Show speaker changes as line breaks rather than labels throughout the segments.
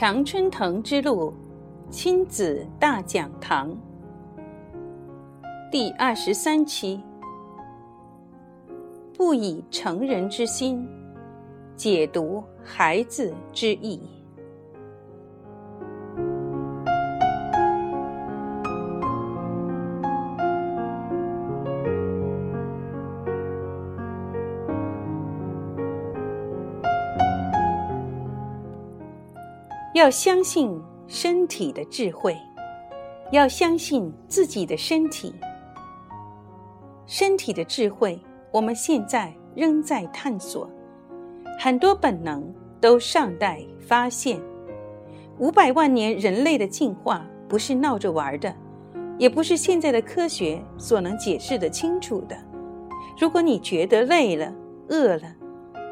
常春藤之路亲子大讲堂第二十三期：不以成人之心解读孩子之意。要相信身体的智慧，要相信自己的身体。身体的智慧，我们现在仍在探索，很多本能都尚待发现。五百万年人类的进化不是闹着玩的，也不是现在的科学所能解释的清楚的。如果你觉得累了、饿了，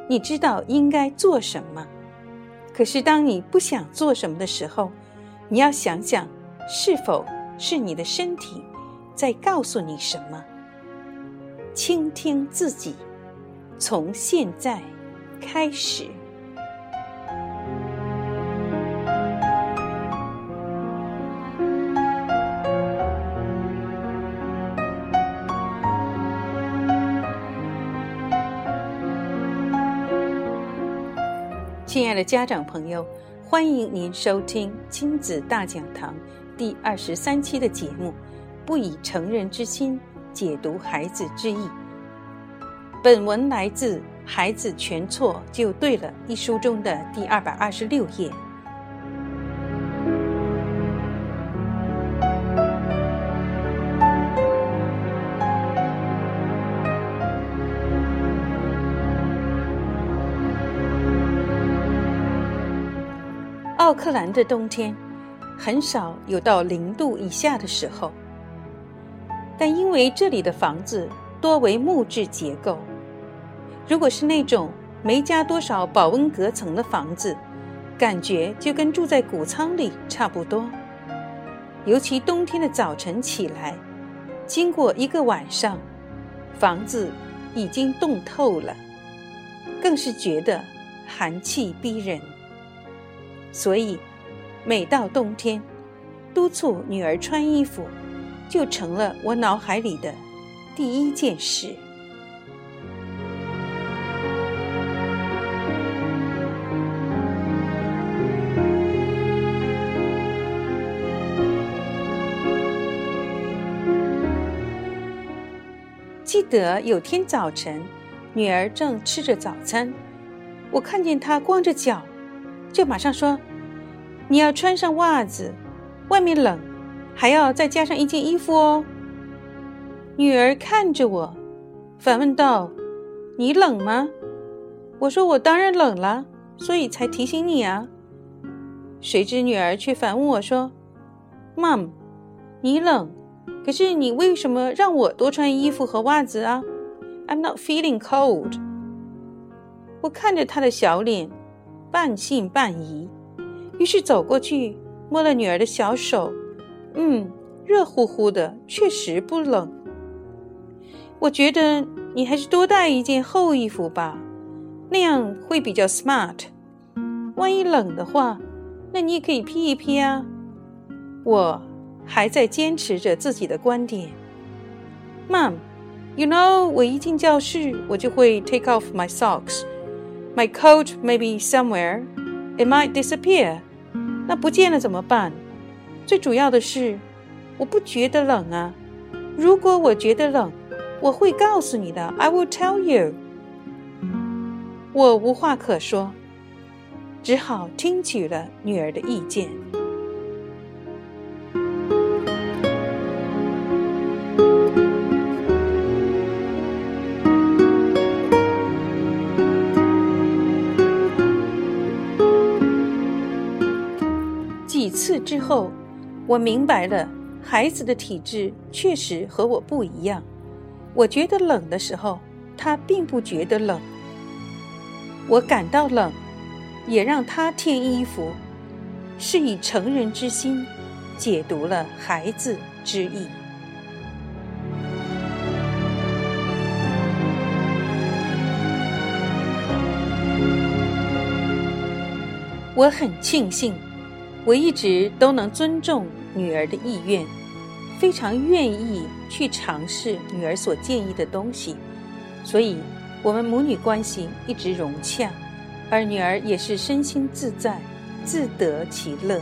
你知道应该做什么。可是，当你不想做什么的时候，你要想想，是否是你的身体在告诉你什么？倾听自己，从现在开始。的家长朋友，欢迎您收听亲子大讲堂第二十三期的节目。不以成人之心解读孩子之意。本文来自《孩子全错就对了》一书中的第二百二十六页。克兰的冬天很少有到零度以下的时候，但因为这里的房子多为木质结构，如果是那种没加多少保温隔层的房子，感觉就跟住在谷仓里差不多。尤其冬天的早晨起来，经过一个晚上，房子已经冻透了，更是觉得寒气逼人。所以，每到冬天，督促女儿穿衣服，就成了我脑海里的第一件事。记得有天早晨，女儿正吃着早餐，我看见她光着脚。就马上说：“你要穿上袜子，外面冷，还要再加上一件衣服哦。”女儿看着我，反问道：“你冷吗？”我说：“我当然冷了，所以才提醒你啊。”谁知女儿却反问我说：“Mom，你冷，可是你为什么让我多穿衣服和袜子啊？”I'm not feeling cold。我看着她的小脸。半信半疑，于是走过去摸了女儿的小手，嗯，热乎乎的，确实不冷。我觉得你还是多带一件厚衣服吧，那样会比较 smart。万一冷的话，那你也可以披一披啊。我还在坚持着自己的观点。Mom，you know，我一进教室，我就会 take off my socks。My coat may be somewhere. It might disappear. 那不见了怎么办？最主要的是，我不觉得冷啊。如果我觉得冷，我会告诉你的。I will tell you. 我无话可说，只好听取了女儿的意见。我明白了，孩子的体质确实和我不一样。我觉得冷的时候，他并不觉得冷。我感到冷，也让他添衣服，是以成人之心解读了孩子之意。我很庆幸。我一直都能尊重女儿的意愿，非常愿意去尝试女儿所建议的东西，所以我们母女关系一直融洽，而女儿也是身心自在，自得其乐。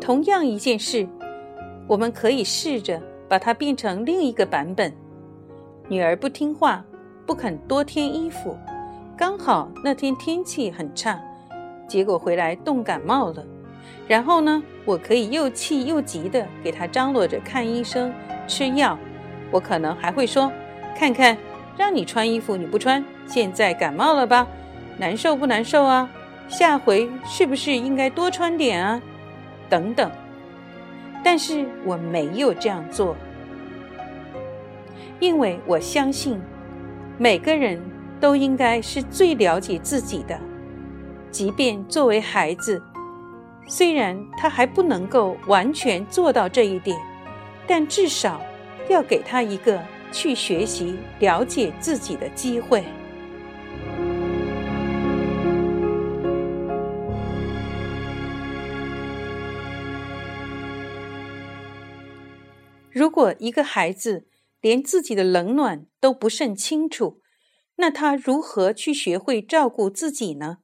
同样一件事，我们可以试着把它变成另一个版本。女儿不听话，不肯多添衣服，刚好那天天气很差，结果回来冻感冒了。然后呢，我可以又气又急的给她张罗着看医生、吃药。我可能还会说：“看看，让你穿衣服你不穿，现在感冒了吧？难受不难受啊？下回是不是应该多穿点啊？”等等，但是我没有这样做，因为我相信每个人都应该是最了解自己的，即便作为孩子，虽然他还不能够完全做到这一点，但至少要给他一个去学习、了解自己的机会。如果一个孩子连自己的冷暖都不甚清楚，那他如何去学会照顾自己呢？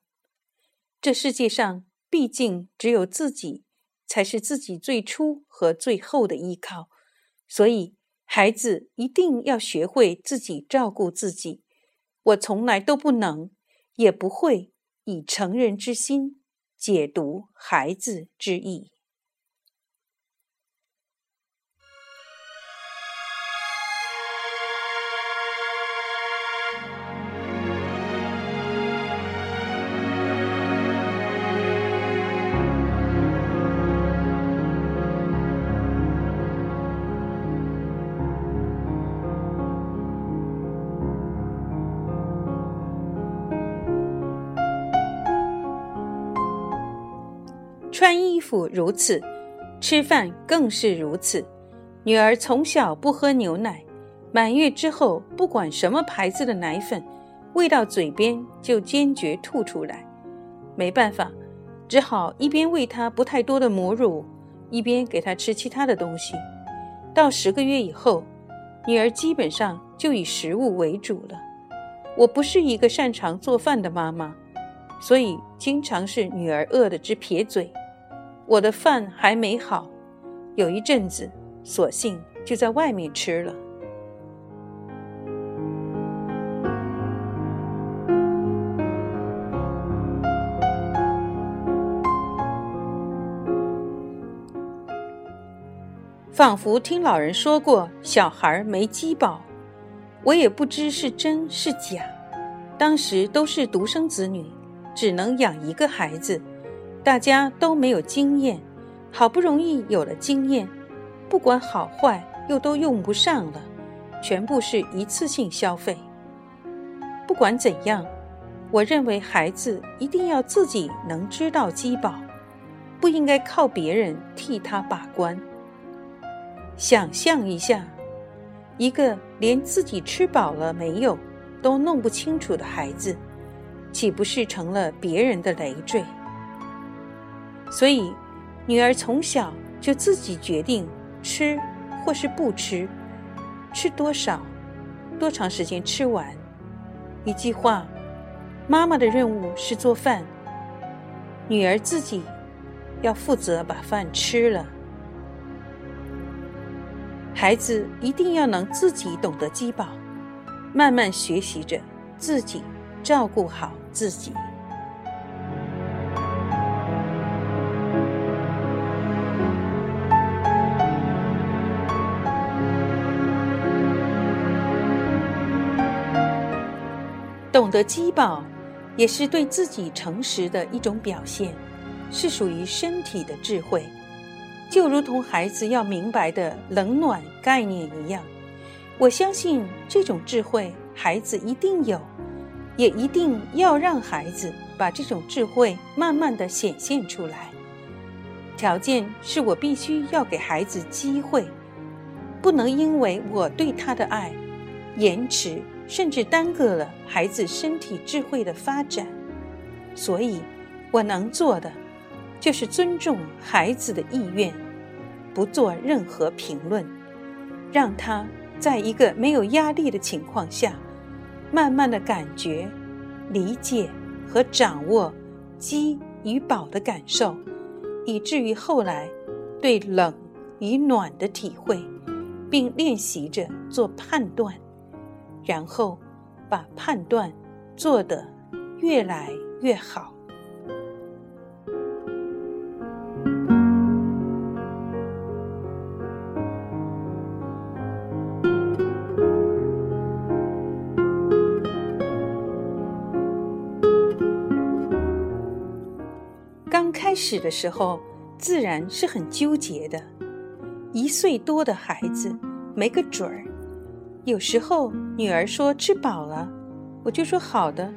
这世界上毕竟只有自己才是自己最初和最后的依靠，所以孩子一定要学会自己照顾自己。我从来都不能，也不会以成人之心解读孩子之意。穿衣服如此，吃饭更是如此。女儿从小不喝牛奶，满月之后，不管什么牌子的奶粉，喂到嘴边就坚决吐出来。没办法，只好一边喂她不太多的母乳，一边给她吃其他的东西。到十个月以后，女儿基本上就以食物为主了。我不是一个擅长做饭的妈妈，所以经常是女儿饿得直撇嘴。我的饭还没好，有一阵子，索性就在外面吃了。仿佛听老人说过，小孩没饥饱，我也不知是真是假。当时都是独生子女，只能养一个孩子。大家都没有经验，好不容易有了经验，不管好坏又都用不上了，全部是一次性消费。不管怎样，我认为孩子一定要自己能知道饥饱，不应该靠别人替他把关。想象一下，一个连自己吃饱了没有都弄不清楚的孩子，岂不是成了别人的累赘？所以，女儿从小就自己决定吃或是不吃，吃多少，多长时间吃完。一句话，妈妈的任务是做饭，女儿自己要负责把饭吃了。孩子一定要能自己懂得饥饱，慢慢学习着自己照顾好自己。得饥饱，也是对自己诚实的一种表现，是属于身体的智慧。就如同孩子要明白的冷暖概念一样，我相信这种智慧，孩子一定有，也一定要让孩子把这种智慧慢慢的显现出来。条件是我必须要给孩子机会，不能因为我对他的爱，延迟甚至耽搁了孩子身体智慧的发展。所以，我能做的就是尊重孩子的意愿，不做任何评论，让他在一个没有压力的情况下，慢慢的感觉、理解和掌握饥与饱的感受。以至于后来，对冷与暖的体会，并练习着做判断，然后把判断做得越来越好。刚开始的时候，自然是很纠结的。一岁多的孩子没个准儿，有时候女儿说吃饱了，我就说好的。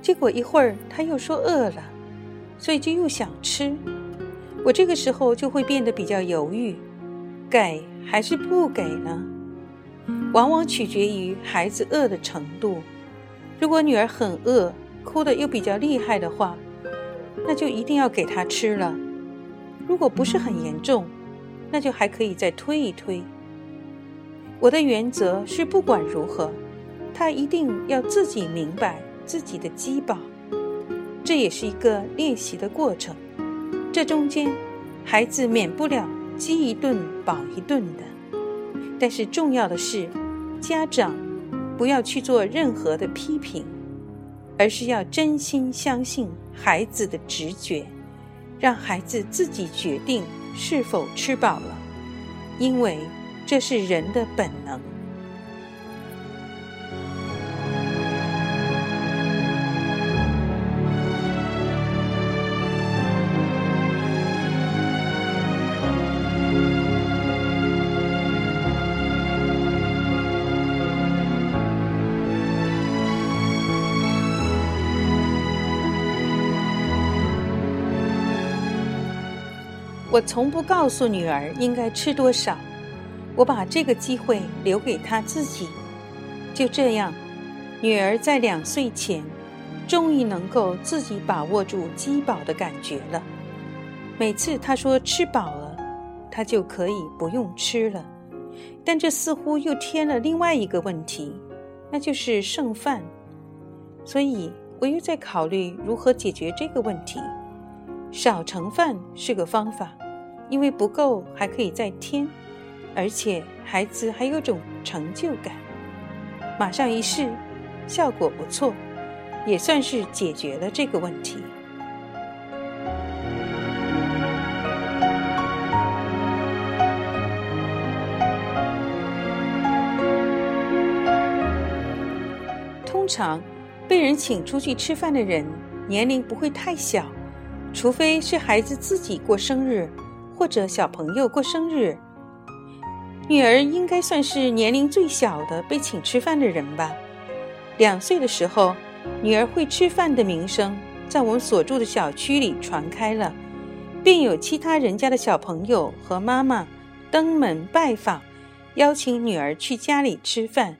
结果一会儿她又说饿了，所以就又想吃。我这个时候就会变得比较犹豫，给还是不给呢？往往取决于孩子饿的程度。如果女儿很饿，哭得又比较厉害的话，那就一定要给她吃了。如果不是很严重，那就还可以再推一推。我的原则是，不管如何，他一定要自己明白自己的饥饱。这也是一个练习的过程。这中间，孩子免不了饥一顿饱一顿的。但是重要的是，家长不要去做任何的批评。而是要真心相信孩子的直觉，让孩子自己决定是否吃饱了，因为这是人的本能。我从不告诉女儿应该吃多少，我把这个机会留给他自己。就这样，女儿在两岁前，终于能够自己把握住饥饱的感觉了。每次她说吃饱了，她就可以不用吃了。但这似乎又添了另外一个问题，那就是剩饭。所以我又在考虑如何解决这个问题。少盛饭是个方法。因为不够，还可以再添，而且孩子还有种成就感。马上一试，效果不错，也算是解决了这个问题。通常被人请出去吃饭的人，年龄不会太小，除非是孩子自己过生日。或者小朋友过生日，女儿应该算是年龄最小的被请吃饭的人吧。两岁的时候，女儿会吃饭的名声在我们所住的小区里传开了，并有其他人家的小朋友和妈妈登门拜访，邀请女儿去家里吃饭，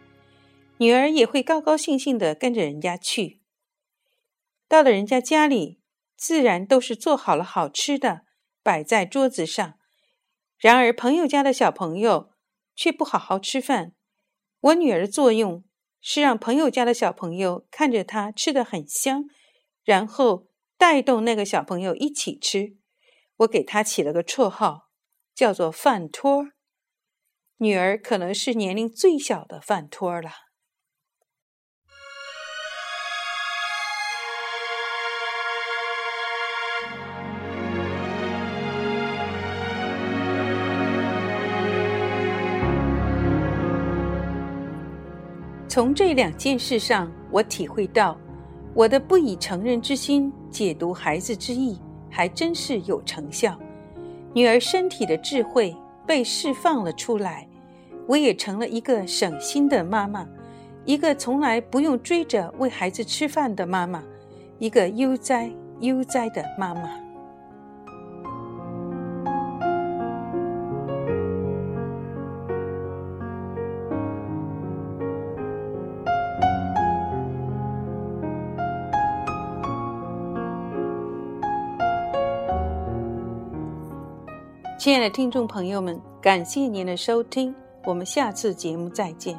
女儿也会高高兴兴地跟着人家去。到了人家家里，自然都是做好了好吃的。摆在桌子上，然而朋友家的小朋友却不好好吃饭。我女儿的作用是让朋友家的小朋友看着她吃的很香，然后带动那个小朋友一起吃。我给她起了个绰号，叫做“饭托儿”。女儿可能是年龄最小的饭托儿了。从这两件事上，我体会到，我的不以成人之心解读孩子之意，还真是有成效。女儿身体的智慧被释放了出来，我也成了一个省心的妈妈，一个从来不用追着喂孩子吃饭的妈妈，一个悠哉悠哉的妈妈。亲爱的听众朋友们，感谢您的收听，我们下次节目再见。